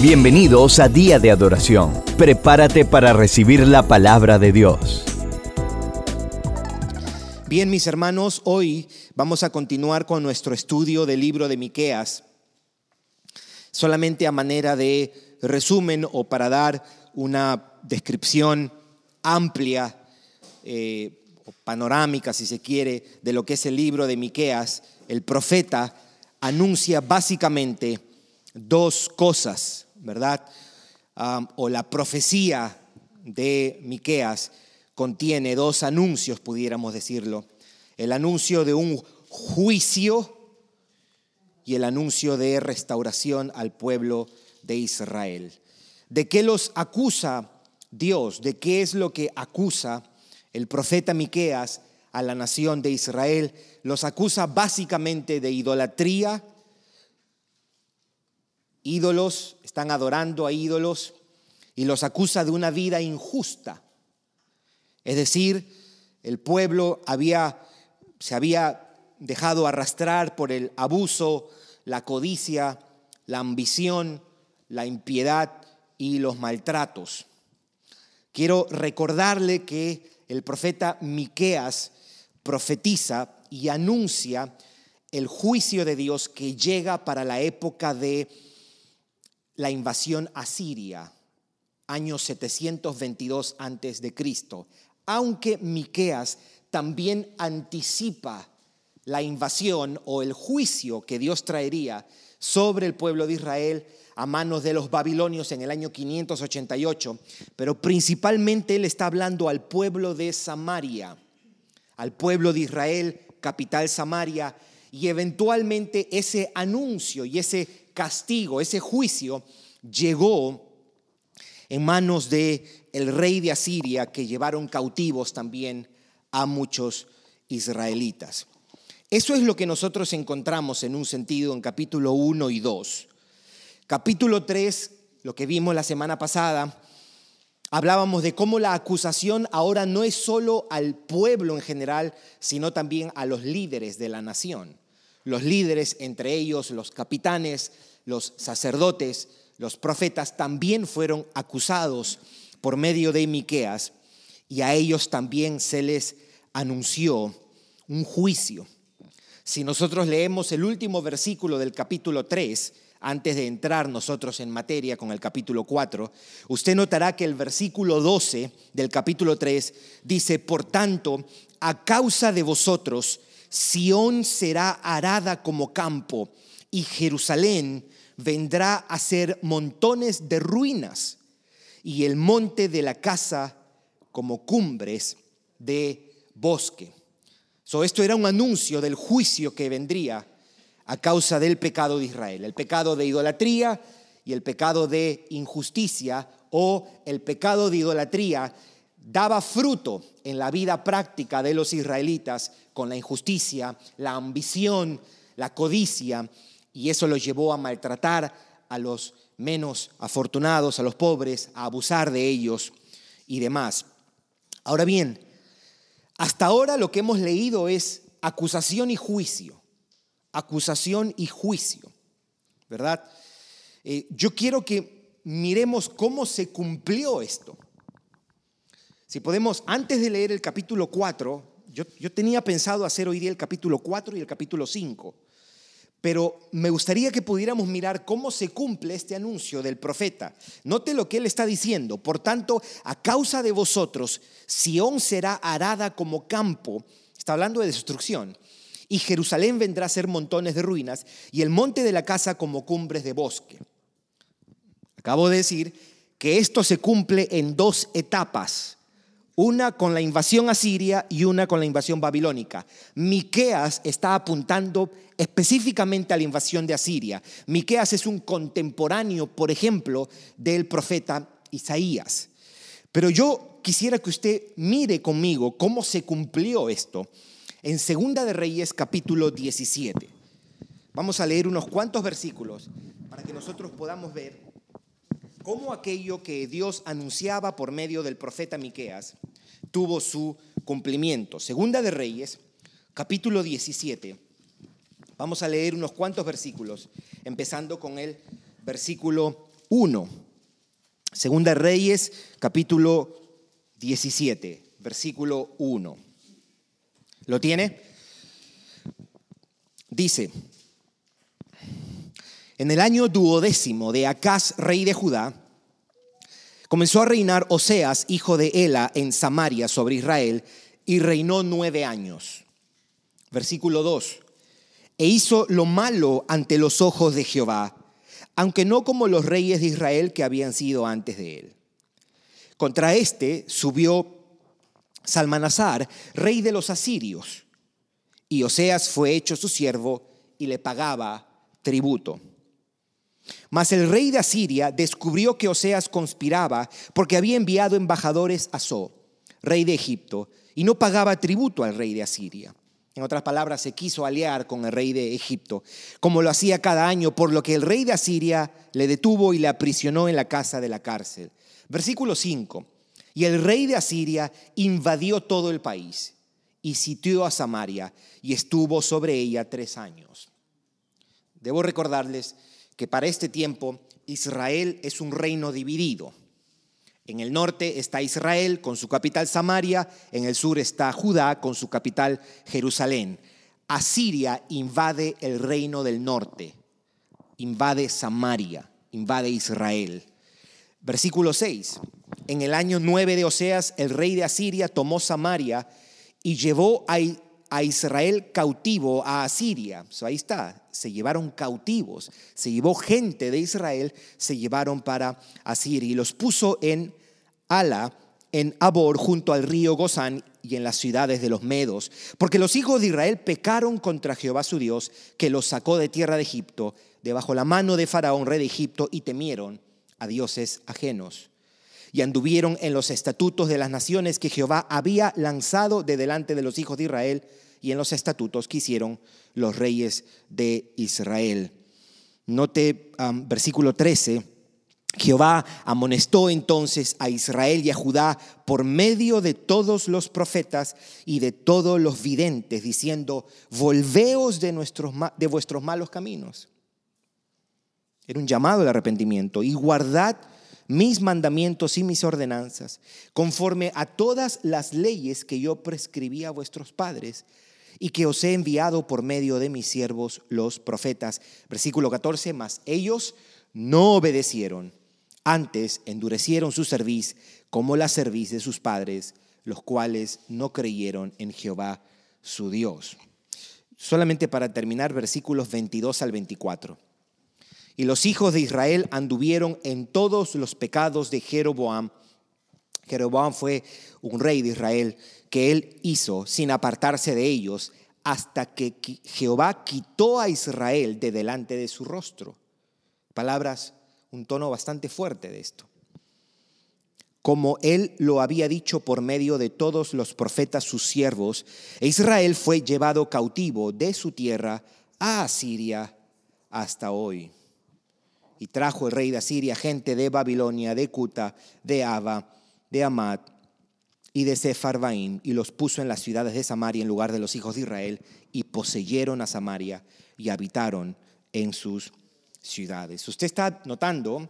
Bienvenidos a Día de Adoración. Prepárate para recibir la palabra de Dios. Bien, mis hermanos, hoy vamos a continuar con nuestro estudio del libro de Miqueas. Solamente a manera de resumen o para dar una descripción amplia eh, o panorámica, si se quiere, de lo que es el libro de Miqueas, el profeta anuncia básicamente dos cosas, ¿verdad? o la profecía de Miqueas contiene dos anuncios, pudiéramos decirlo. El anuncio de un juicio y el anuncio de restauración al pueblo de Israel. ¿De qué los acusa Dios? ¿De qué es lo que acusa el profeta Miqueas a la nación de Israel? Los acusa básicamente de idolatría, ídolos, están adorando a ídolos y los acusa de una vida injusta. Es decir, el pueblo había, se había dejado arrastrar por el abuso, la codicia, la ambición, la impiedad y los maltratos. Quiero recordarle que el profeta Miqueas profetiza y anuncia el juicio de Dios que llega para la época de la invasión asiria, año 722 antes de Cristo. Aunque Miqueas también anticipa la invasión o el juicio que Dios traería sobre el pueblo de Israel a manos de los babilonios en el año 588, pero principalmente él está hablando al pueblo de Samaria, al pueblo de Israel, capital Samaria, y eventualmente ese anuncio y ese castigo, ese juicio, llegó en manos de el rey de Asiria que llevaron cautivos también a muchos israelitas. Eso es lo que nosotros encontramos en un sentido en capítulo 1 y 2. Capítulo 3, lo que vimos la semana pasada, hablábamos de cómo la acusación ahora no es solo al pueblo en general, sino también a los líderes de la nación. Los líderes, entre ellos los capitanes, los sacerdotes, los profetas también fueron acusados por medio de Miqueas y a ellos también se les anunció un juicio. Si nosotros leemos el último versículo del capítulo 3, antes de entrar nosotros en materia con el capítulo 4, usted notará que el versículo 12 del capítulo 3 dice, por tanto, a causa de vosotros, Sión será arada como campo y Jerusalén vendrá a ser montones de ruinas y el monte de la casa como cumbres de bosque. So, esto era un anuncio del juicio que vendría a causa del pecado de Israel, el pecado de idolatría y el pecado de injusticia o el pecado de idolatría daba fruto en la vida práctica de los israelitas con la injusticia, la ambición, la codicia y eso los llevó a maltratar a los menos afortunados, a los pobres, a abusar de ellos y demás. Ahora bien, hasta ahora lo que hemos leído es acusación y juicio, acusación y juicio, ¿verdad? Eh, yo quiero que miremos cómo se cumplió esto. Si podemos, antes de leer el capítulo 4, yo, yo tenía pensado hacer hoy día el capítulo 4 y el capítulo 5 pero me gustaría que pudiéramos mirar cómo se cumple este anuncio del profeta. Note lo que él está diciendo. Por tanto, a causa de vosotros, Sión será arada como campo. Está hablando de destrucción. Y Jerusalén vendrá a ser montones de ruinas y el monte de la casa como cumbres de bosque. Acabo de decir que esto se cumple en dos etapas una con la invasión asiria y una con la invasión babilónica. Miqueas está apuntando específicamente a la invasión de Asiria. Miqueas es un contemporáneo, por ejemplo, del profeta Isaías. Pero yo quisiera que usted mire conmigo cómo se cumplió esto en Segunda de Reyes capítulo 17. Vamos a leer unos cuantos versículos para que nosotros podamos ver cómo aquello que Dios anunciaba por medio del profeta Miqueas tuvo su cumplimiento. Segunda de Reyes, capítulo 17. Vamos a leer unos cuantos versículos, empezando con el versículo 1. Segunda Reyes, capítulo 17, versículo 1. ¿Lo tiene? Dice, en el año duodécimo de Acaz, rey de Judá, comenzó a reinar Oseas, hijo de Ela, en Samaria sobre Israel, y reinó nueve años. Versículo 2. E hizo lo malo ante los ojos de Jehová, aunque no como los reyes de Israel que habían sido antes de él. Contra este subió Salmanasar, rey de los asirios, y Oseas fue hecho su siervo y le pagaba tributo. Mas el rey de Asiria descubrió que Oseas conspiraba porque había enviado embajadores a So, rey de Egipto, y no pagaba tributo al rey de Asiria. En otras palabras, se quiso aliar con el rey de Egipto, como lo hacía cada año, por lo que el rey de Asiria le detuvo y le aprisionó en la casa de la cárcel. Versículo 5. Y el rey de Asiria invadió todo el país y sitió a Samaria y estuvo sobre ella tres años. Debo recordarles que para este tiempo Israel es un reino dividido. En el norte está Israel con su capital Samaria, en el sur está Judá con su capital Jerusalén. Asiria invade el reino del norte, invade Samaria, invade Israel. Versículo 6. En el año 9 de Oseas, el rey de Asiria tomó Samaria y llevó a a Israel cautivo a Asiria. ahí está, se llevaron cautivos, se llevó gente de Israel, se llevaron para Asiria y los puso en Ala, en Abor, junto al río Gozán y en las ciudades de los Medos, porque los hijos de Israel pecaron contra Jehová su Dios, que los sacó de tierra de Egipto, debajo la mano de Faraón, rey de Egipto, y temieron a dioses ajenos y anduvieron en los estatutos de las naciones que Jehová había lanzado de delante de los hijos de Israel y en los estatutos que hicieron los reyes de Israel. Note versículo 13. Jehová amonestó entonces a Israel y a Judá por medio de todos los profetas y de todos los videntes, diciendo, volveos de, nuestros, de vuestros malos caminos. Era un llamado al arrepentimiento y guardad mis mandamientos y mis ordenanzas, conforme a todas las leyes que yo prescribí a vuestros padres y que os he enviado por medio de mis siervos los profetas. Versículo 14, mas ellos no obedecieron, antes endurecieron su cerviz como la cerviz de sus padres, los cuales no creyeron en Jehová su Dios. Solamente para terminar, versículos 22 al 24. Y los hijos de Israel anduvieron en todos los pecados de Jeroboam. Jeroboam fue un rey de Israel que él hizo sin apartarse de ellos hasta que Jehová quitó a Israel de delante de su rostro. Palabras, un tono bastante fuerte de esto. Como él lo había dicho por medio de todos los profetas sus siervos, Israel fue llevado cautivo de su tierra a Asiria hasta hoy. Y trajo el rey de Asiria gente de Babilonia, de Cuta, de Aba, de Amat y de Sepharvaim y los puso en las ciudades de Samaria en lugar de los hijos de Israel y poseyeron a Samaria y habitaron en sus ciudades. Usted está notando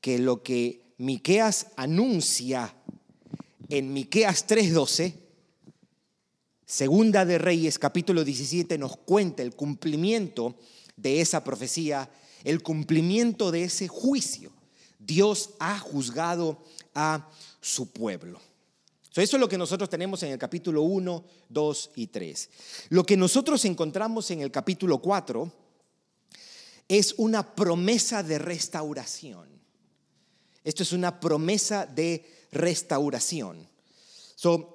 que lo que Miqueas anuncia en Miqueas 3:12 Segunda de Reyes capítulo 17 nos cuenta el cumplimiento de esa profecía el cumplimiento de ese juicio. Dios ha juzgado a su pueblo. eso es lo que nosotros tenemos en el capítulo 1, 2 y 3. Lo que nosotros encontramos en el capítulo 4 es una promesa de restauración. Esto es una promesa de restauración.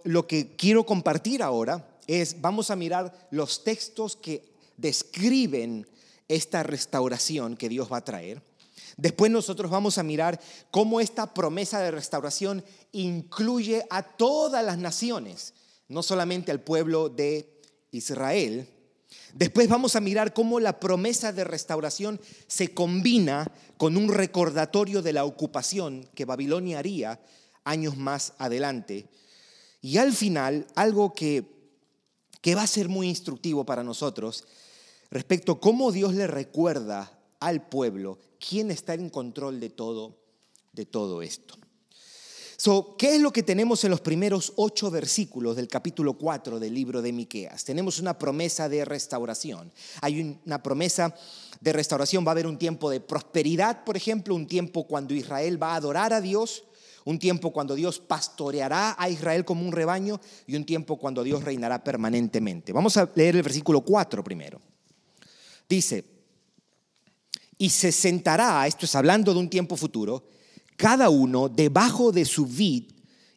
lo que quiero compartir ahora es, vamos a mirar los textos que describen esta restauración que Dios va a traer. Después nosotros vamos a mirar cómo esta promesa de restauración incluye a todas las naciones, no solamente al pueblo de Israel. Después vamos a mirar cómo la promesa de restauración se combina con un recordatorio de la ocupación que Babilonia haría años más adelante. Y al final, algo que, que va a ser muy instructivo para nosotros respecto a cómo Dios le recuerda al pueblo ¿Quién está en control de todo, de todo esto? So, ¿Qué es lo que tenemos en los primeros ocho versículos del capítulo 4 del libro de Miqueas? Tenemos una promesa de restauración. Hay una promesa de restauración. Va a haber un tiempo de prosperidad, por ejemplo, un tiempo cuando Israel va a adorar a Dios, un tiempo cuando Dios pastoreará a Israel como un rebaño y un tiempo cuando Dios reinará permanentemente. Vamos a leer el versículo 4 primero. Dice, y se sentará, esto es hablando de un tiempo futuro, cada uno debajo de su vid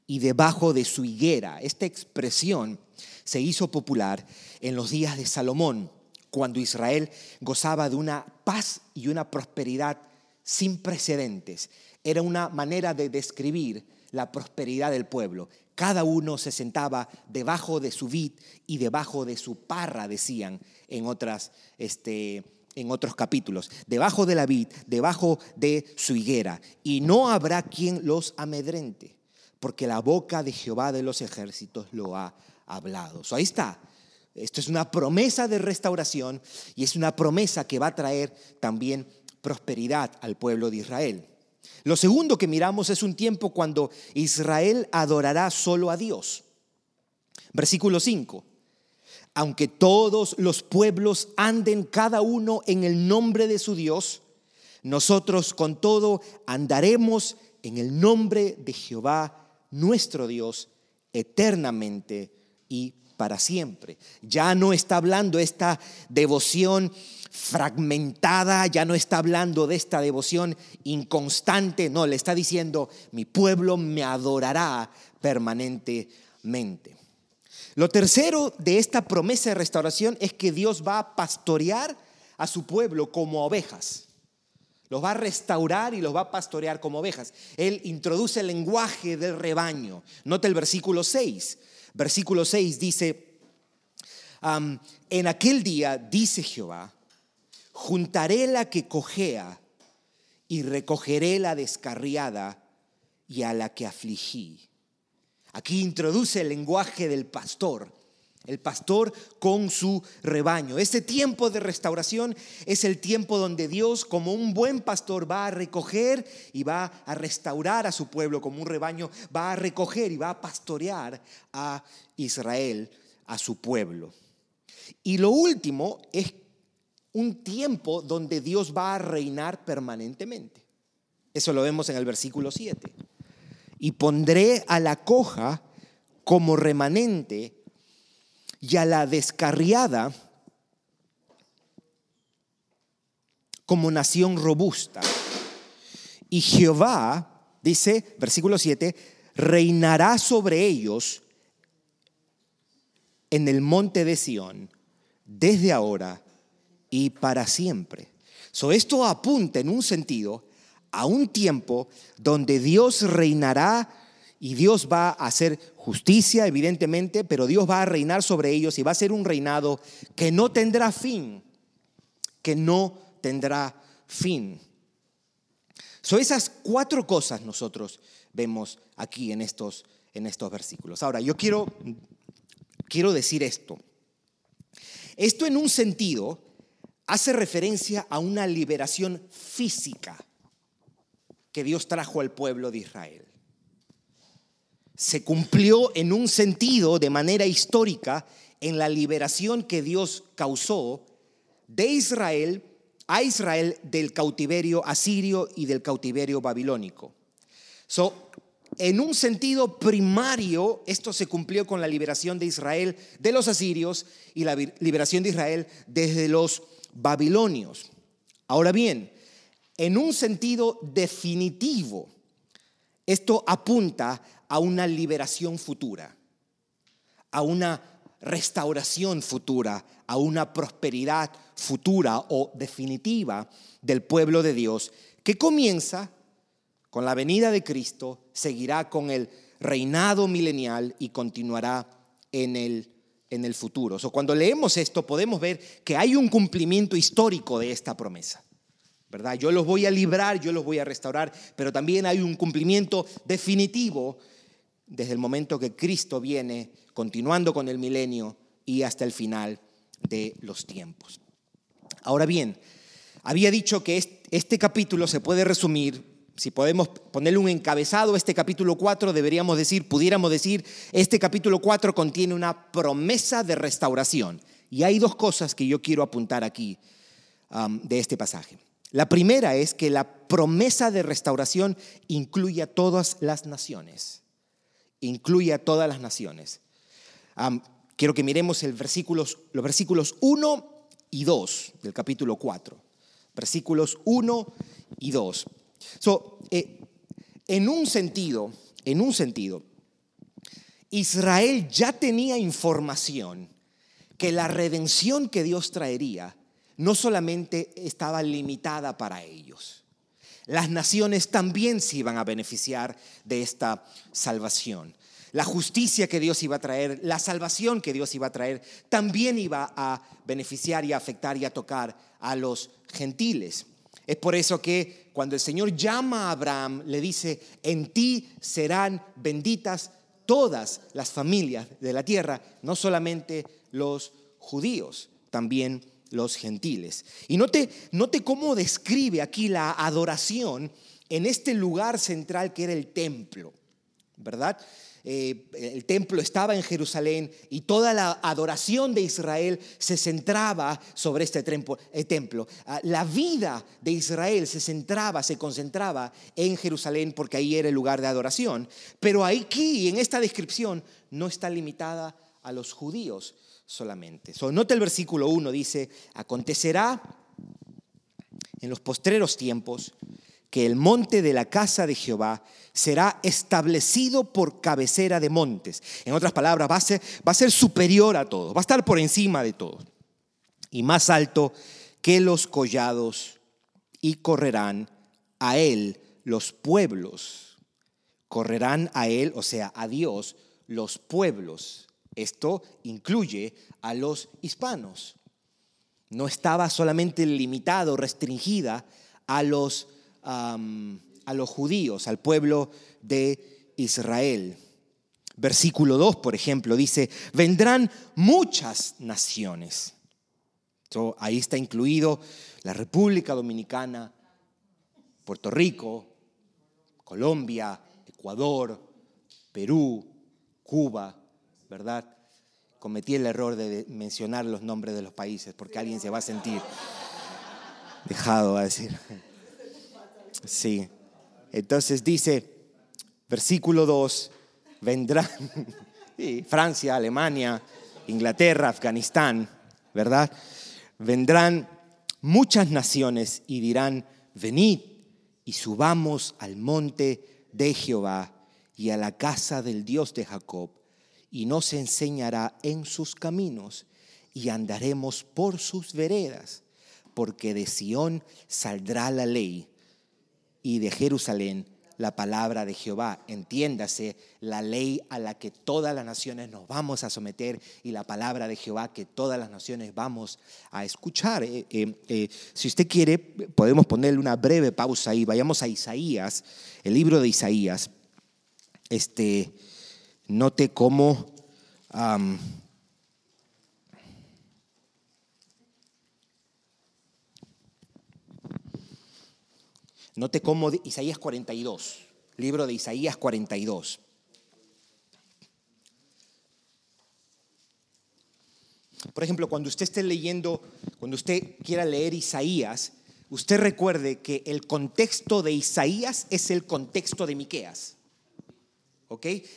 y debajo de su higuera. Esta expresión se hizo popular en los días de Salomón, cuando Israel gozaba de una paz y una prosperidad sin precedentes. Era una manera de describir la prosperidad del pueblo. Cada uno se sentaba debajo de su vid y debajo de su parra, decían en otras este, en otros capítulos, debajo de la vid, debajo de su higuera, y no habrá quien los amedrente, porque la boca de Jehová de los ejércitos lo ha hablado. ahí está. Esto es una promesa de restauración y es una promesa que va a traer también prosperidad al pueblo de Israel. Lo segundo que miramos es un tiempo cuando Israel adorará solo a Dios. Versículo 5 aunque todos los pueblos anden cada uno en el nombre de su Dios, nosotros con todo andaremos en el nombre de Jehová, nuestro Dios, eternamente y para siempre. Ya no está hablando esta devoción fragmentada, ya no está hablando de esta devoción inconstante, no, le está diciendo, mi pueblo me adorará permanentemente. Lo tercero de esta promesa de restauración es que Dios va a pastorear a su pueblo como ovejas. Los va a restaurar y los va a pastorear como ovejas. Él introduce el lenguaje del rebaño. Nota el versículo 6. Versículo 6 dice, en aquel día, dice Jehová, juntaré la que cojea y recogeré la descarriada y a la que afligí. Aquí introduce el lenguaje del pastor, el pastor con su rebaño. Este tiempo de restauración es el tiempo donde Dios, como un buen pastor, va a recoger y va a restaurar a su pueblo como un rebaño, va a recoger y va a pastorear a Israel, a su pueblo. Y lo último es un tiempo donde Dios va a reinar permanentemente. Eso lo vemos en el versículo 7 y pondré a la coja como remanente y a la descarriada como nación robusta. Y Jehová, dice, versículo 7, reinará sobre ellos en el monte de Sión desde ahora y para siempre. So, esto apunta en un sentido a un tiempo donde Dios reinará y Dios va a hacer justicia, evidentemente, pero Dios va a reinar sobre ellos y va a ser un reinado que no tendrá fin, que no tendrá fin. Son esas cuatro cosas nosotros vemos aquí en estos, en estos versículos. Ahora, yo quiero, quiero decir esto. Esto en un sentido hace referencia a una liberación física que Dios trajo al pueblo de Israel. Se cumplió en un sentido, de manera histórica, en la liberación que Dios causó de Israel a Israel del cautiverio asirio y del cautiverio babilónico. So, en un sentido primario, esto se cumplió con la liberación de Israel de los asirios y la liberación de Israel desde los babilonios. Ahora bien, en un sentido definitivo, esto apunta a una liberación futura, a una restauración futura, a una prosperidad futura o definitiva del pueblo de Dios, que comienza con la venida de Cristo, seguirá con el reinado milenial y continuará en el, en el futuro. O cuando leemos esto podemos ver que hay un cumplimiento histórico de esta promesa. ¿Verdad? Yo los voy a librar, yo los voy a restaurar, pero también hay un cumplimiento definitivo desde el momento que Cristo viene, continuando con el milenio y hasta el final de los tiempos. Ahora bien, había dicho que este capítulo se puede resumir, si podemos ponerle un encabezado, este capítulo 4 deberíamos decir, pudiéramos decir, este capítulo 4 contiene una promesa de restauración. Y hay dos cosas que yo quiero apuntar aquí um, de este pasaje. La primera es que la promesa de restauración incluye a todas las naciones. Incluye a todas las naciones. Quiero que miremos los versículos 1 y 2 del capítulo 4. Versículos 1 y 2. So, eh, en un sentido, en un sentido, Israel ya tenía información que la redención que Dios traería no solamente estaba limitada para ellos. Las naciones también se iban a beneficiar de esta salvación. La justicia que Dios iba a traer, la salvación que Dios iba a traer, también iba a beneficiar y a afectar y a tocar a los gentiles. Es por eso que cuando el Señor llama a Abraham, le dice, en ti serán benditas todas las familias de la tierra, no solamente los judíos, también los gentiles. Y note, note cómo describe aquí la adoración en este lugar central que era el templo, ¿verdad? Eh, el templo estaba en Jerusalén y toda la adoración de Israel se centraba sobre este eh, templo. Ah, la vida de Israel se centraba, se concentraba en Jerusalén porque ahí era el lugar de adoración. Pero aquí, en esta descripción, no está limitada a los judíos solamente. So, nota el versículo 1, dice, acontecerá en los postreros tiempos que el monte de la casa de Jehová será establecido por cabecera de montes. En otras palabras, va a ser, superior a todo, va a estar por encima de todo. Y más alto que los collados y correrán a él los pueblos. Correrán a él, o sea, a Dios, los pueblos. Esto incluye a los hispanos. No estaba solamente limitado, restringida a los a los judíos, al pueblo de Israel. Versículo 2, por ejemplo, dice, vendrán muchas naciones. ahí está incluido la República Dominicana, Puerto Rico, Colombia, Ecuador, Perú, Cuba, ¿verdad? Cometí el error de mencionar los nombres de los países porque alguien se va a sentir dejado a decir. Sí. Entonces dice, versículo 2, vendrán Francia, Alemania, Inglaterra, Afganistán, ¿verdad? Vendrán muchas naciones y dirán, venid y subamos al monte de Jehová y a la casa del Dios de Jacob, y nos enseñará en sus caminos, y andaremos por sus veredas, porque de Sión saldrá la ley y de Jerusalén la palabra de Jehová. Entiéndase la ley a la que todas las naciones nos vamos a someter y la palabra de Jehová que todas las naciones vamos a escuchar. Eh, eh, eh, si usted quiere, podemos ponerle una breve pausa y vayamos a Isaías, el libro de Isaías. Este, note cómo... Note cómo Isaías 42, libro de Isaías 42. Por ejemplo, cuando usted esté leyendo, cuando usted quiera leer Isaías, usted recuerde que el contexto de Isaías es el contexto de Miqueas.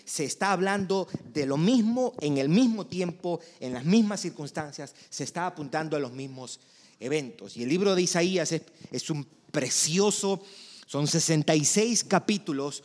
Se está hablando de lo mismo en el mismo tiempo, en las mismas circunstancias, se está apuntando a los mismos eventos. Y el libro de Isaías es, es un precioso. Son 66 capítulos,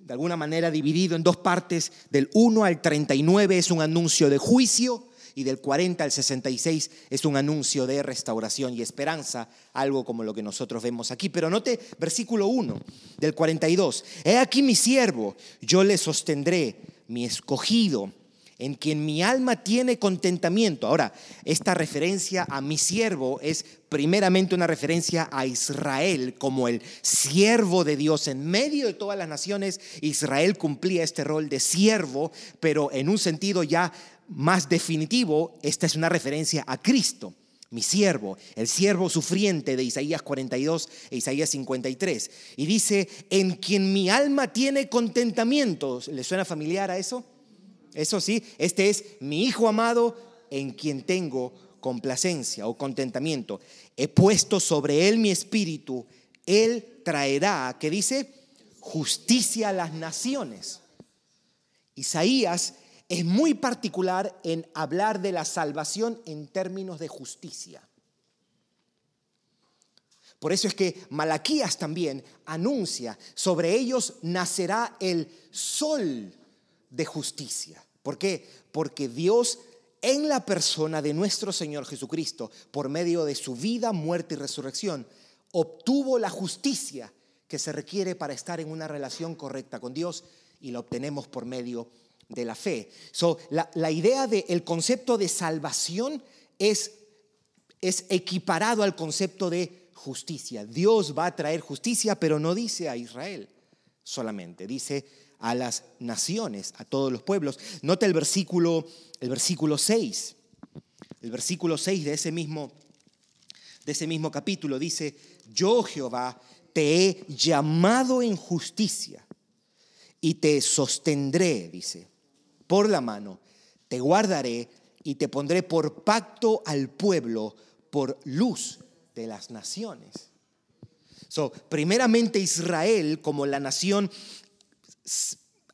de alguna manera dividido en dos partes. Del 1 al 39 es un anuncio de juicio y del 40 al 66 es un anuncio de restauración y esperanza, algo como lo que nosotros vemos aquí. Pero note versículo 1 del 42. He aquí mi siervo, yo le sostendré, mi escogido en quien mi alma tiene contentamiento. Ahora, esta referencia a mi siervo es primeramente una referencia a Israel como el siervo de Dios. En medio de todas las naciones, Israel cumplía este rol de siervo, pero en un sentido ya más definitivo, esta es una referencia a Cristo. mi siervo, el siervo sufriente de Isaías 42 e Isaías 53. Y dice, en quien mi alma tiene contentamiento. ¿Le suena familiar a eso? Eso sí, este es mi hijo amado en quien tengo complacencia o contentamiento. He puesto sobre él mi espíritu. Él traerá, ¿qué dice? Justicia a las naciones. Isaías es muy particular en hablar de la salvación en términos de justicia. Por eso es que Malaquías también anuncia, sobre ellos nacerá el sol de justicia. ¿Por qué? Porque Dios en la persona de nuestro Señor Jesucristo, por medio de su vida, muerte y resurrección, obtuvo la justicia que se requiere para estar en una relación correcta con Dios y la obtenemos por medio de de la fe. So, la, idea del concepto de salvación es, es equiparado al concepto de justicia. Dios va a traer justicia, pero no dice a Israel solamente, dice a las naciones, a todos los pueblos. Nota el versículo, el versículo 6. El versículo 6 de ese mismo de ese mismo capítulo dice, "Yo Jehová te he llamado en justicia y te sostendré", dice por la mano, te guardaré y te pondré por pacto al pueblo, por luz de las naciones. So, primeramente Israel, como la nación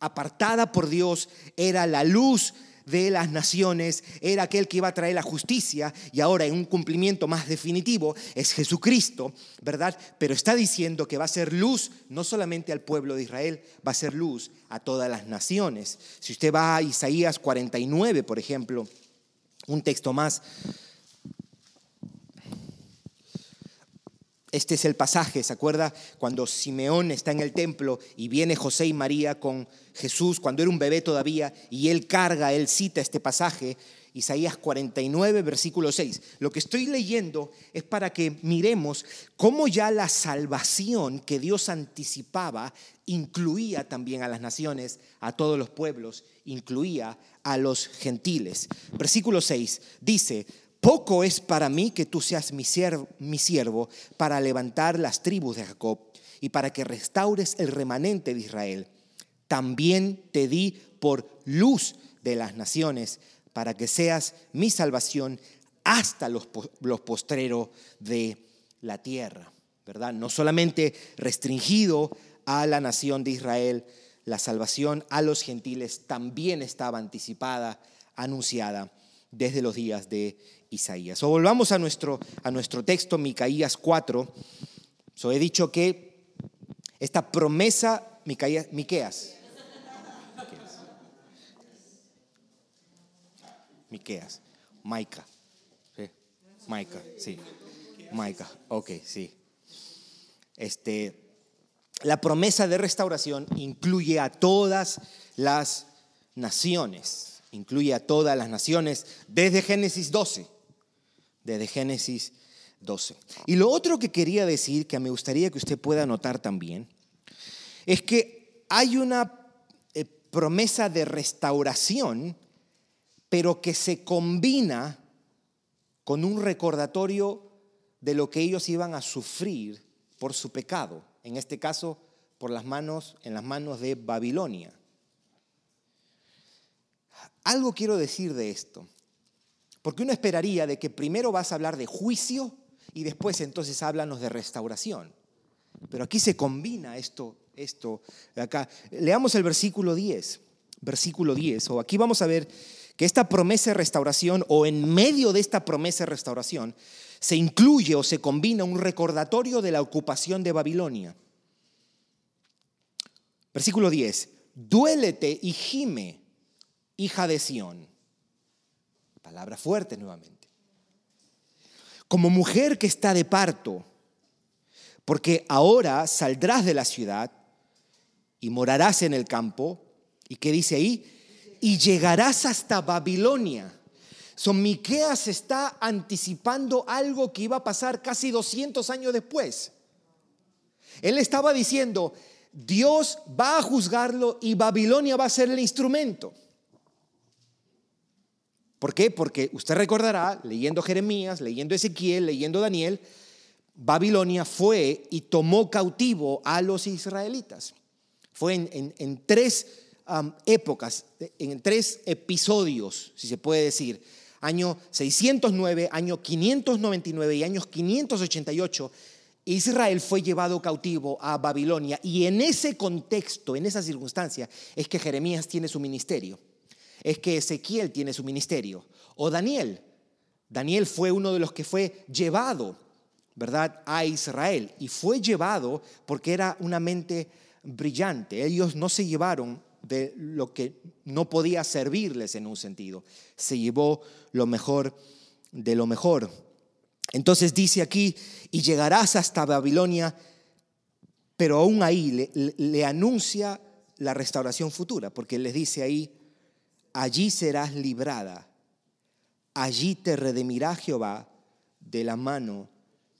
apartada por Dios, era la luz de las naciones, era aquel que iba a traer la justicia y ahora en un cumplimiento más definitivo es Jesucristo, ¿verdad? Pero está diciendo que va a ser luz no solamente al pueblo de Israel, va a ser luz a todas las naciones. Si usted va a Isaías 49, por ejemplo, un texto más, Este es el pasaje, ¿se acuerda? Cuando Simeón está en el templo y viene José y María con Jesús, cuando era un bebé todavía, y él carga, él cita este pasaje, Isaías 49, versículo 6. Lo que estoy leyendo es para que miremos cómo ya la salvación que Dios anticipaba incluía también a las naciones, a todos los pueblos, incluía a los gentiles. Versículo 6 dice, poco es para mí que tú seas mi siervo, para levantar las tribus de Jacob y para que restaures el remanente de Israel. También te di por luz de las naciones, para que seas mi salvación hasta los, los postreros de la tierra. ¿Verdad? No solamente restringido a la nación de Israel, la salvación a los gentiles también estaba anticipada, anunciada desde los días de Isaías. O volvamos a nuestro, a nuestro texto, Micaías 4. So, he dicho que esta promesa, Micaías, Miqueas. Miqueas. Maica. ¿Sí? Maica, sí. Maica, ok, sí. Este, la promesa de restauración incluye a todas las naciones, incluye a todas las naciones desde Génesis 12 desde Génesis 12. Y lo otro que quería decir, que me gustaría que usted pueda notar también, es que hay una eh, promesa de restauración, pero que se combina con un recordatorio de lo que ellos iban a sufrir por su pecado, en este caso por las manos en las manos de Babilonia. Algo quiero decir de esto. Porque uno esperaría de que primero vas a hablar de juicio y después entonces háblanos de restauración. Pero aquí se combina esto, esto de acá. Leamos el versículo 10, versículo 10, o aquí vamos a ver que esta promesa de restauración o en medio de esta promesa de restauración se incluye o se combina un recordatorio de la ocupación de Babilonia. Versículo 10, duélete y gime, hija de Sión Palabra fuerte nuevamente. Como mujer que está de parto, porque ahora saldrás de la ciudad y morarás en el campo. ¿Y qué dice ahí? Y llegarás hasta Babilonia. Son Miqueas está anticipando algo que iba a pasar casi 200 años después. Él estaba diciendo, Dios va a juzgarlo y Babilonia va a ser el instrumento. ¿Por qué? Porque usted recordará, leyendo Jeremías, leyendo Ezequiel, leyendo Daniel, Babilonia fue y tomó cautivo a los israelitas. Fue en, tres épocas, en tres episodios, si se puede decir. Año 609, año 599 y años 588, Israel fue llevado cautivo a Babilonia. Y en ese contexto, en esa circunstancia, es que Jeremías tiene su ministerio. Es que Ezequiel tiene su ministerio. O Daniel. Daniel fue uno de los que fue llevado, ¿verdad?, a Israel. Y fue llevado porque era una mente brillante. Ellos no se llevaron de lo que no podía servirles en un sentido. Se llevó lo mejor de lo mejor. Entonces dice aquí, y llegarás hasta Babilonia, pero aún ahí le, anuncia la restauración futura, porque les dice ahí, allí serás librada, allí te redimirá Jehová de la mano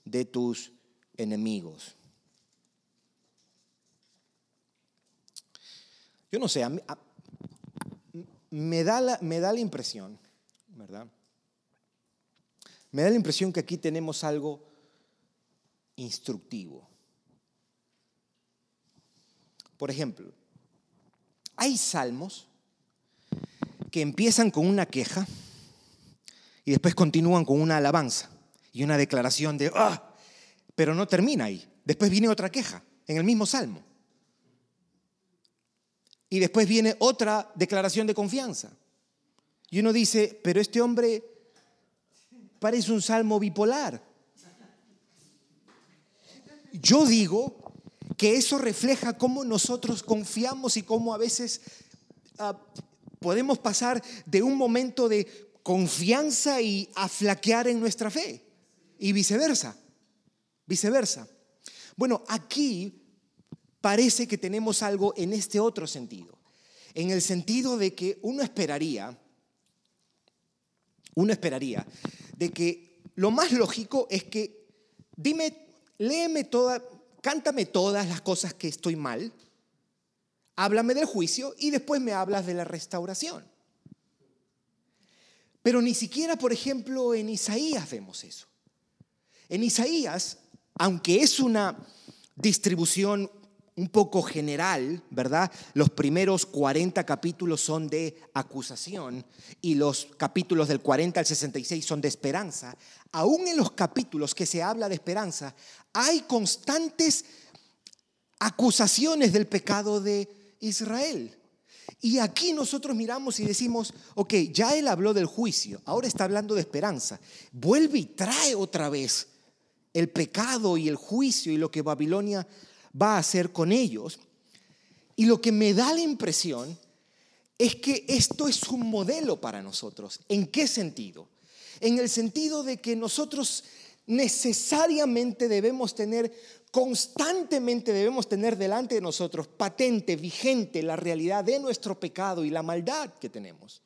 de tus enemigos. Yo no sé, me, da la, me da la impresión, ¿verdad? Me da la impresión que aquí tenemos algo instructivo. Por ejemplo, hay salmos que empiezan con una queja y después continúan con una alabanza y una declaración de, ah, pero no termina ahí. Después viene otra queja en el mismo salmo. Y después viene otra declaración de confianza. Y uno dice, pero este hombre parece un salmo bipolar. Yo digo que eso refleja cómo nosotros confiamos y cómo a veces ah, podemos pasar de un momento de confianza y aflaquear en nuestra fe. Y viceversa. Viceversa. Bueno, aquí parece que tenemos algo en este otro sentido. En el sentido de que uno esperaría, uno esperaría de que lo más lógico es que dime, léeme toda, cántame todas las cosas que estoy mal, háblame del juicio y después me hablas de la restauración. Pero ni siquiera, por ejemplo, en Isaías vemos eso. En Isaías, aunque es una distribución un poco general, ¿verdad? Los primeros 40 capítulos son de acusación y los capítulos del 40 al 66 son de esperanza. Aún en los capítulos que se habla de esperanza, hay constantes acusaciones del pecado de Israel. Y aquí nosotros miramos y decimos, ok, ya él habló del juicio, ahora está hablando de esperanza. Vuelve y trae otra vez el pecado y el juicio y lo que Babilonia va a hacer con ellos. Y lo que me da la impresión es que esto es un modelo para nosotros. ¿En qué sentido? En el sentido de que nosotros necesariamente debemos tener, constantemente debemos tener delante de nosotros patente, vigente la realidad de nuestro pecado y la maldad que tenemos.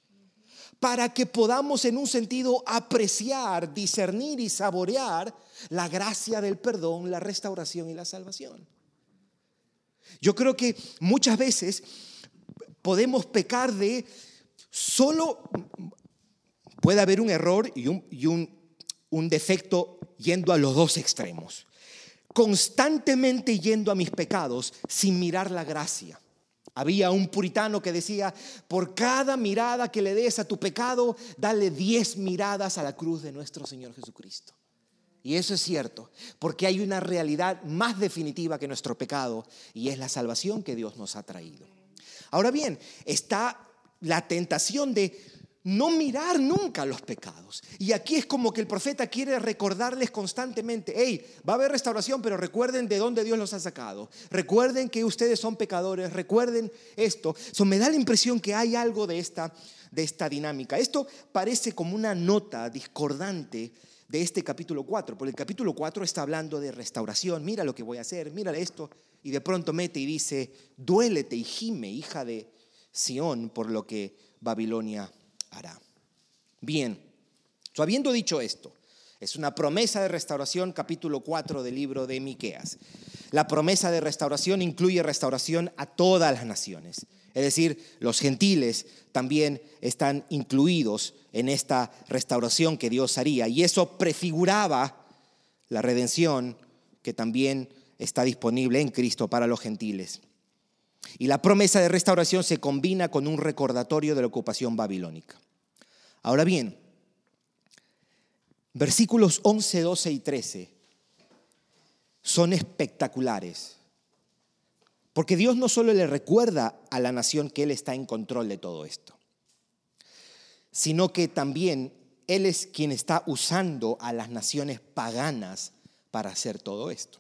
Para que podamos en un sentido apreciar, discernir y saborear la gracia del perdón, la restauración y la salvación. Yo creo que muchas veces podemos pecar de solo, puede haber un error y un, un, defecto yendo a los dos extremos. Constantemente yendo a mis pecados sin mirar la gracia. Había un puritano que decía, por cada mirada que le des a tu pecado, dale diez miradas a la cruz de nuestro Señor Jesucristo. Y eso es cierto, porque hay una realidad más definitiva que nuestro pecado y es la salvación que Dios nos ha traído. Ahora bien, está la tentación de no mirar nunca los pecados. Y aquí es como que el profeta quiere recordarles constantemente, hey, va a haber restauración, pero recuerden de dónde Dios los ha sacado. Recuerden que ustedes son pecadores, recuerden esto. So, me da la impresión que hay algo de esta, de esta dinámica. Esto parece como una nota discordante de este capítulo 4, porque el capítulo 4 está hablando de restauración, mira lo que voy a hacer, mira esto, y de pronto mete y dice, duélete y gime, hija de Sión, por lo que Babilonia hará. Bien, habiendo dicho esto, es una promesa de restauración, capítulo 4 del libro de Miqueas. La promesa de restauración incluye restauración a todas las naciones. Es decir, los gentiles también están incluidos en esta restauración que Dios haría. Y eso prefiguraba la redención que también está disponible en Cristo para los gentiles. Y la promesa de restauración se combina con un recordatorio de la ocupación babilónica. Ahora bien, versículos 11, 12 y 13 son espectaculares. Porque Dios no solo le recuerda a la nación que Él está en control de todo esto, sino que también Él es quien está usando a las naciones paganas para hacer todo esto.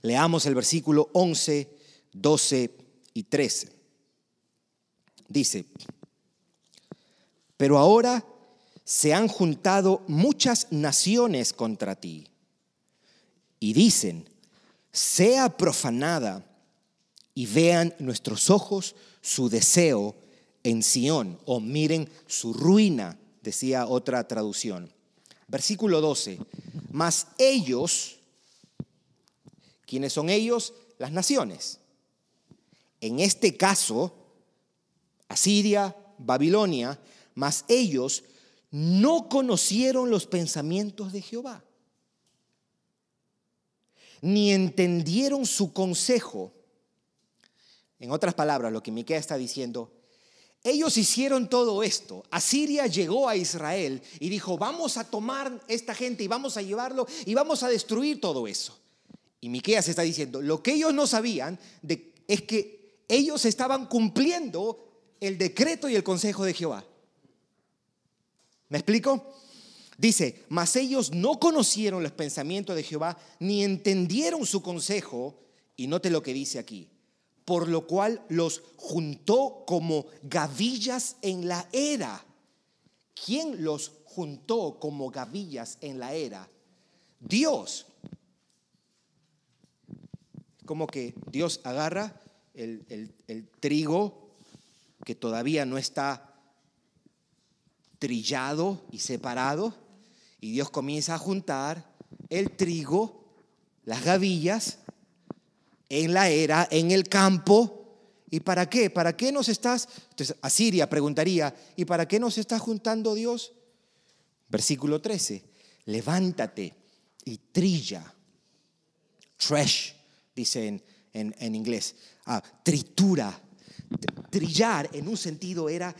Leamos el versículo 11, 12 y 13. Dice, pero ahora se han juntado muchas naciones contra ti y dicen, sea profanada y vean nuestros ojos su deseo en Sión o miren su ruina, decía otra traducción. Versículo 12, mas ellos, ¿quiénes son ellos? Las naciones. En este caso, Asiria, Babilonia, mas ellos no conocieron los pensamientos de Jehová, ni entendieron su consejo. En otras palabras, lo que Miquea está diciendo, ellos hicieron todo esto. Asiria llegó a Israel y dijo, vamos a tomar esta gente y vamos a llevarlo y vamos a destruir todo eso. Y Miqueas está diciendo, lo que ellos no sabían es que ellos estaban cumpliendo el decreto y el consejo de Jehová. ¿Me explico? Dice, mas ellos no conocieron los pensamientos de Jehová, ni entendieron su consejo, y note lo que dice aquí, por lo cual los juntó como gavillas en la era. ¿Quién los juntó como gavillas en la era? Dios. Como que Dios agarra el, el trigo que todavía no está trillado y separado, y Dios comienza a juntar el trigo, las gavillas, en la era, en el campo. ¿Y para qué? ¿Para qué nos estás? Entonces Asiria preguntaría, ¿y para qué nos está juntando Dios? Versículo 13, levántate y trilla. Trash, dice en, inglés. Ah, tritura. Trillar en un sentido era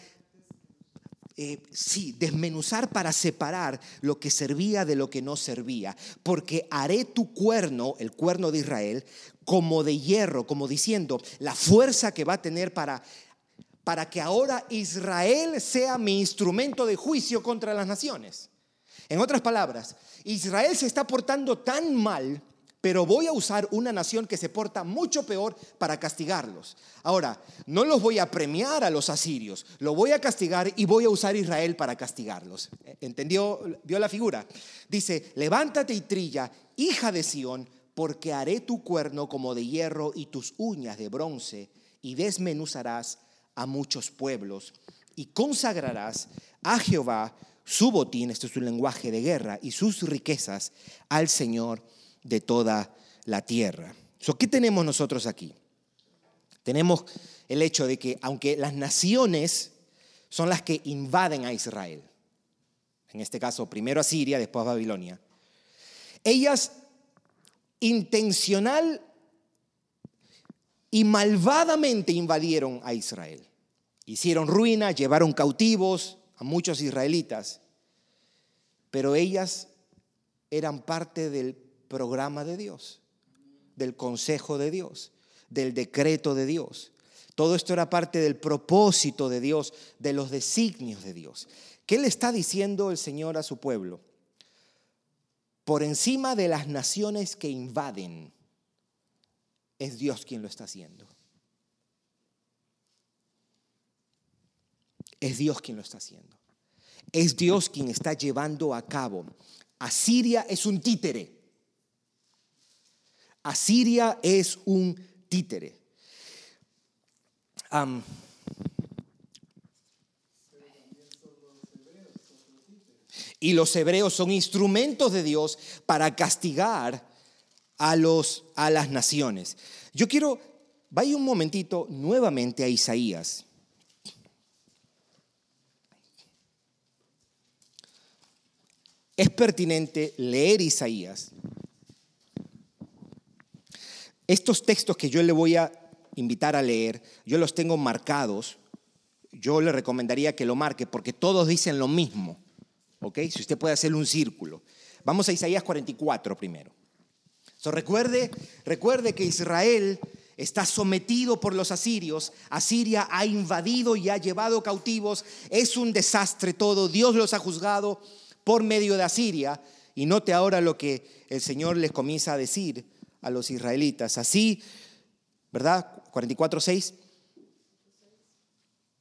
eh, sí, desmenuzar para separar lo que servía de lo que no servía. Porque haré tu cuerno, el cuerno de Israel, como de hierro, como diciendo, la fuerza que va a tener para, para que ahora Israel sea mi instrumento de juicio contra las naciones. En otras palabras, Israel se está portando tan mal pero voy a usar una nación que se porta mucho peor para castigarlos. Ahora, no los voy a premiar a los asirios, lo voy a castigar y voy a usar Israel para castigarlos. ¿Entendió? ¿Vio la figura? Dice, levántate y trilla, hija de Sión, porque haré tu cuerno como de hierro y tus uñas de bronce, y desmenuzarás a muchos pueblos, y consagrarás a Jehová su botín, este es su lenguaje de guerra, y sus riquezas al Señor de toda la tierra. ¿Qué tenemos nosotros aquí? Tenemos el hecho de que aunque las naciones son las que invaden a Israel, en este caso primero a Siria, después a Babilonia, ellas intencional y malvadamente invadieron a Israel. Hicieron ruina, llevaron cautivos a muchos israelitas, pero ellas eran parte del programa de Dios, del consejo de Dios, del decreto de Dios. Todo esto era parte del propósito de Dios, de los designios de Dios. ¿Qué le está diciendo el Señor a su pueblo? Por encima de las naciones que invaden, es Dios quien lo está haciendo. Es Dios quien lo está haciendo. Es Dios quien está llevando a cabo. Asiria es un títere. Asiria es un títere. y los hebreos son instrumentos de Dios para castigar a, los, a las naciones. Yo quiero vaya un momentito nuevamente a Isaías. Es pertinente leer Isaías. Estos textos que yo le voy a invitar a leer, yo los tengo marcados. Yo le recomendaría que lo marque porque todos dicen lo mismo. ¿Ok? Si usted puede hacerle un círculo. Vamos a Isaías 44 primero. recuerde, recuerde que Israel está sometido por los asirios. Asiria ha invadido y ha llevado cautivos. Es un desastre todo. Dios los ha juzgado por medio de Asiria. Y note ahora lo que el Señor les comienza a decir a los israelitas. Así, ¿verdad? 44, 6.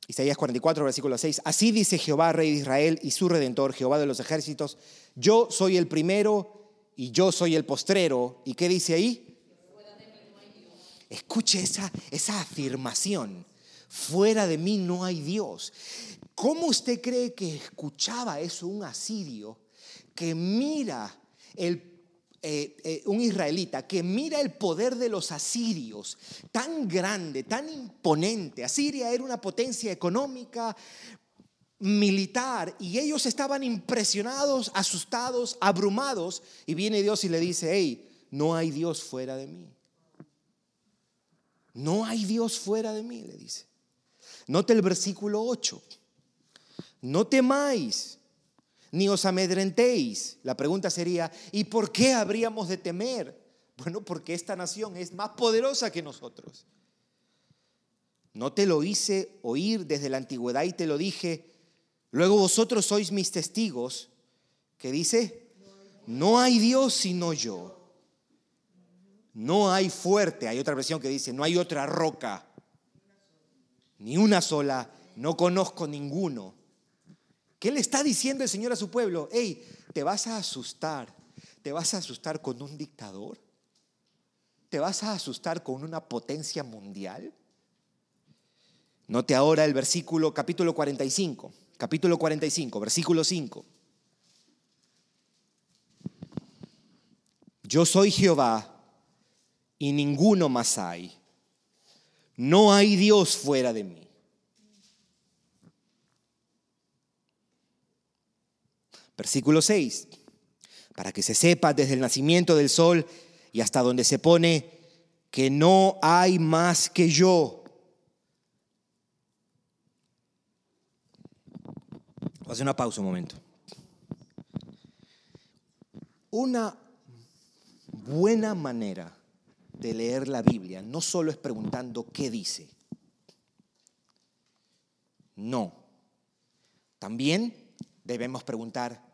Isaías 44, versículo 6. Así dice Jehová, Rey de Israel y su Redentor, Jehová de los ejércitos. Yo soy el primero y yo soy el postrero. ¿Y qué dice ahí? Escuche esa, esa afirmación. Fuera de mí no hay Dios. ¿Cómo usted cree que escuchaba eso un asirio que mira el eh, eh, un israelita que mira el poder de los asirios tan grande, tan imponente. Asiria era una potencia económica, militar, y ellos estaban impresionados, asustados, abrumados, y viene Dios y le dice, hey, no hay Dios fuera de mí. No hay Dios fuera de mí, le dice. Note el versículo 8. No temáis, ni os amedrentéis. La pregunta sería, ¿y por qué habríamos de temer? Bueno, porque esta nación es más poderosa que nosotros. No te lo hice oír desde la antigüedad y te lo dije. Luego vosotros sois mis testigos. ¿Qué dice? No hay Dios sino yo. No hay fuerte. Hay otra versión que dice, no hay otra roca. Ni una sola. No conozco ninguno. ¿Qué le está diciendo el Señor a su pueblo? Hey, ¿te vas a asustar? ¿Te vas a asustar con un dictador? ¿Te vas a asustar con una potencia mundial? Note ahora el versículo, capítulo 45, capítulo 45, versículo 5. Yo soy Jehová y ninguno más hay. No hay Dios fuera de mí. Versículo 6. Para que se sepa desde el nacimiento del sol y hasta donde se pone que no hay más que yo. Voy a hacer una pausa un momento. Una buena manera de leer la Biblia no solo es preguntando qué dice. No. También debemos preguntar,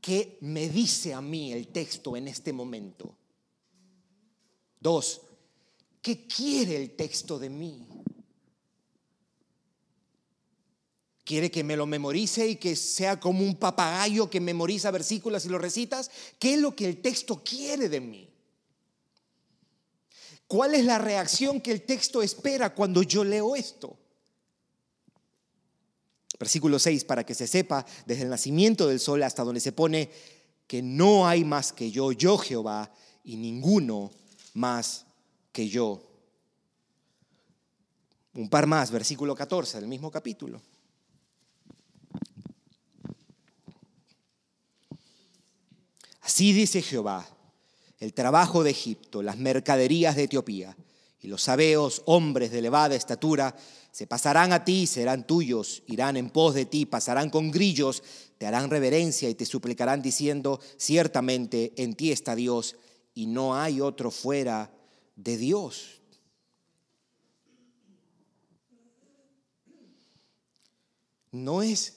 ¿qué me dice a mí el texto en este momento? Dos, ¿qué quiere el texto de mí? ¿Quiere que me lo memorice y que sea como un papagayo que memoriza versículos y lo recitas? ¿Qué es lo que el texto quiere de mí? ¿Cuál es la reacción que el texto espera cuando yo leo esto? Versículo 6, para que se sepa desde el nacimiento del sol hasta donde se pone que no hay más que yo, yo Jehová, y ninguno más que yo. Un par más, versículo 14 del mismo capítulo. Así dice Jehová, el trabajo de Egipto, las mercaderías de Etiopía y los sabeos, hombres de elevada estatura, se pasarán a ti, serán tuyos, irán en pos de ti, pasarán con grillos, te harán reverencia y te suplicarán diciendo, ciertamente en ti está Dios y no hay otro fuera de Dios. ¿No es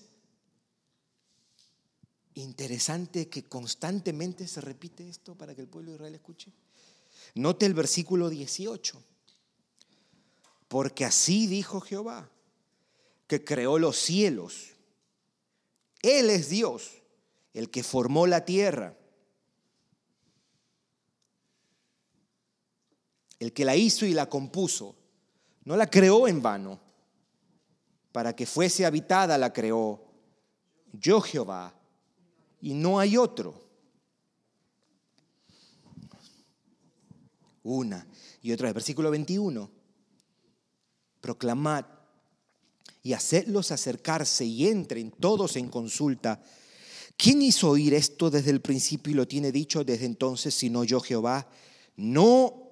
interesante que constantemente se repite esto para que el pueblo de Israel escuche? Note el versículo 18 porque así dijo Jehová, que creó los cielos. Él es Dios, el que formó la tierra, el que la hizo y la compuso. No la creó en vano, para que fuese habitada la creó. Yo Jehová, y no hay otro. Una y otra vez, versículo 21 proclamad y hacedlos acercarse y entren todos en consulta. ¿Quién hizo oír esto desde el principio y lo tiene dicho desde entonces, sino yo Jehová? No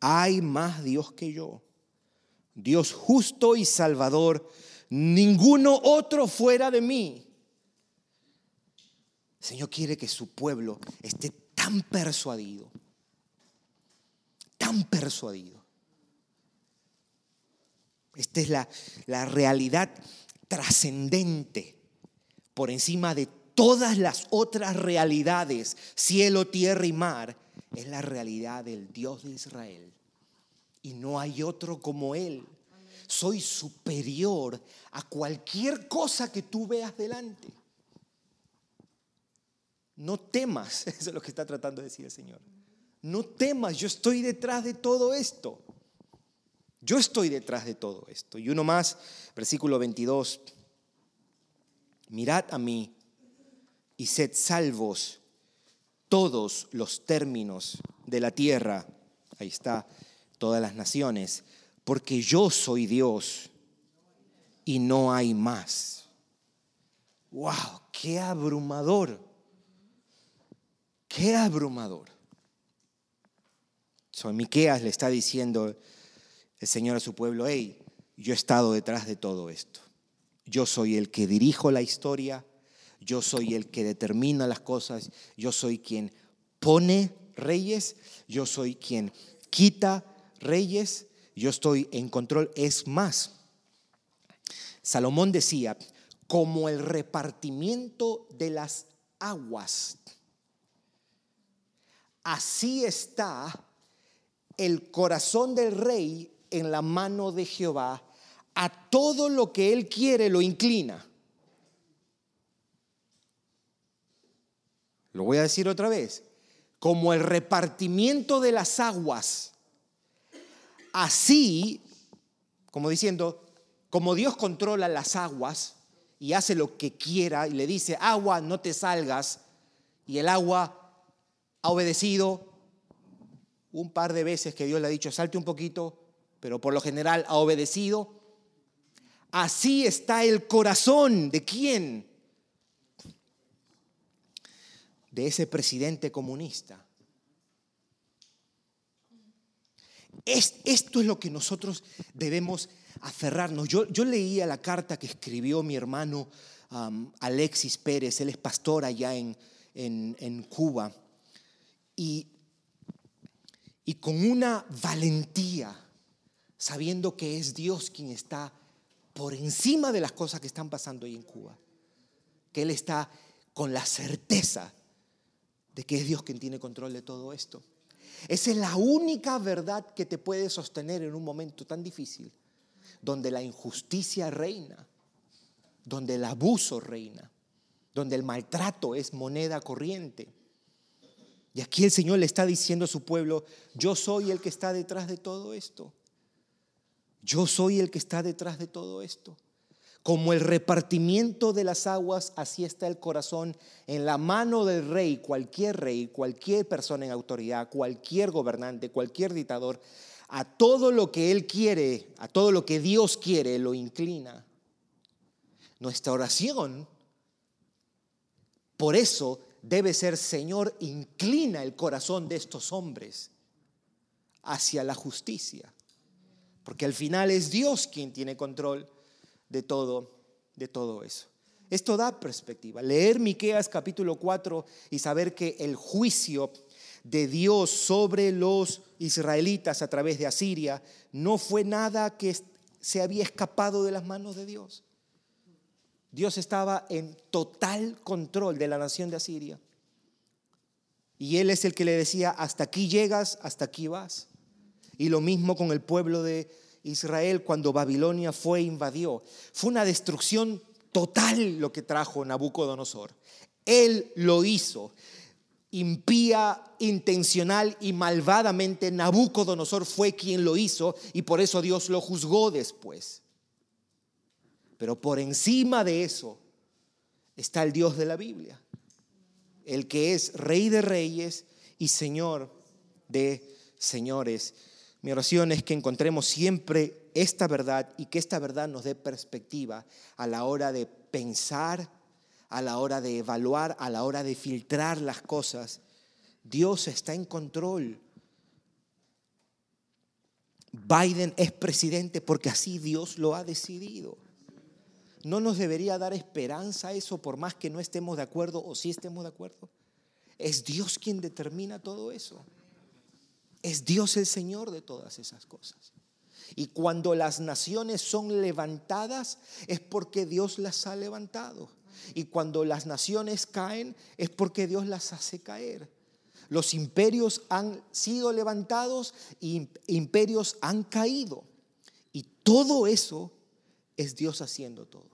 hay más Dios que yo, Dios justo y salvador, ninguno otro fuera de mí. Señor quiere que su pueblo esté tan persuadido, tan persuadido. Esta es la, la realidad trascendente por encima de todas las otras realidades, cielo, tierra y mar, es la realidad del Dios de Israel. Y no hay otro como Él. Soy superior a cualquier cosa que tú veas delante. No temas, eso es lo que está tratando de decir el Señor. No temas, yo estoy detrás de todo esto. Yo estoy detrás de todo esto. Y uno más, versículo 22. Mirad a mí y sed salvos todos los términos de la tierra. Ahí está, todas las naciones. Porque yo soy Dios y no hay más. ¡Wow! ¡Qué abrumador! ¡Qué abrumador! So, Miqueas le está diciendo el Señor a su pueblo, hey, yo he estado detrás de todo esto. Yo soy el que dirijo la historia, yo soy el que determina las cosas, yo soy quien pone reyes, yo soy quien quita reyes, yo estoy en control. Es más, Salomón decía, como el repartimiento de las aguas, así está el corazón del rey en la mano de Jehová, a todo lo que él quiere lo inclina. Lo voy a decir otra vez. Como el repartimiento de las aguas. Así, como diciendo, como Dios controla las aguas y hace lo que quiera y le dice, agua, no te salgas, y el agua ha obedecido un par de veces que Dios le ha dicho, salte un poquito, pero por lo general ha obedecido. Así está el corazón de quién? de ese presidente comunista. esto es lo que nosotros debemos aferrarnos. Yo, yo leía la carta que escribió mi hermano um, Alexis Pérez, él es pastor allá en, en, Cuba, y, y con una valentía, sabiendo que es Dios quien está por encima de las cosas que están pasando ahí en Cuba, que Él está con la certeza de que es Dios quien tiene control de todo esto. Esa es la única verdad que te puede sostener en un momento tan difícil, donde la injusticia reina, donde el abuso reina, donde el maltrato es moneda corriente. Y aquí el Señor le está diciendo a su pueblo, yo soy el que está detrás de todo esto. Yo soy el que está detrás de todo esto. Como el repartimiento de las aguas, así está el corazón en la mano del rey, cualquier rey, cualquier persona en autoridad, cualquier gobernante, cualquier dictador, a todo lo que él quiere, a todo lo que Dios quiere, lo inclina. Nuestra oración, por eso, debe ser, Señor, inclina el corazón de estos hombres hacia la justicia. Porque al final es Dios quien tiene control de todo, de todo eso. Esto da perspectiva. Leer Miqueas capítulo 4 y saber que el juicio de Dios sobre los israelitas a través de Asiria no fue nada que se había escapado de las manos de Dios. Dios estaba en total control de la nación de Asiria. Y Él es el que le decía, hasta aquí llegas, hasta aquí vas. Y lo mismo con el pueblo de Israel cuando Babilonia fue e invadió. Fue una destrucción total lo que trajo Nabucodonosor. Él lo hizo. Impía, intencional y malvadamente Nabucodonosor fue quien lo hizo y por eso Dios lo juzgó después. Pero por encima de eso está el Dios de la Biblia, el que es rey de reyes y señor de señores Mi oración es que encontremos siempre esta verdad y que esta verdad nos dé perspectiva a la hora de pensar, a la hora de evaluar, a la hora de filtrar las cosas. Dios está en control. Biden es presidente porque así Dios lo ha decidido. ¿No nos debería dar esperanza eso por más que no estemos de acuerdo o sí estemos de acuerdo? Es Dios quien determina todo eso. Es Dios el Señor de todas esas cosas. Y cuando las naciones son levantadas es porque Dios las ha levantado. Y cuando las naciones caen es porque Dios las hace caer. Los imperios han sido levantados y imperios han caído. Y todo eso es Dios haciendo todo.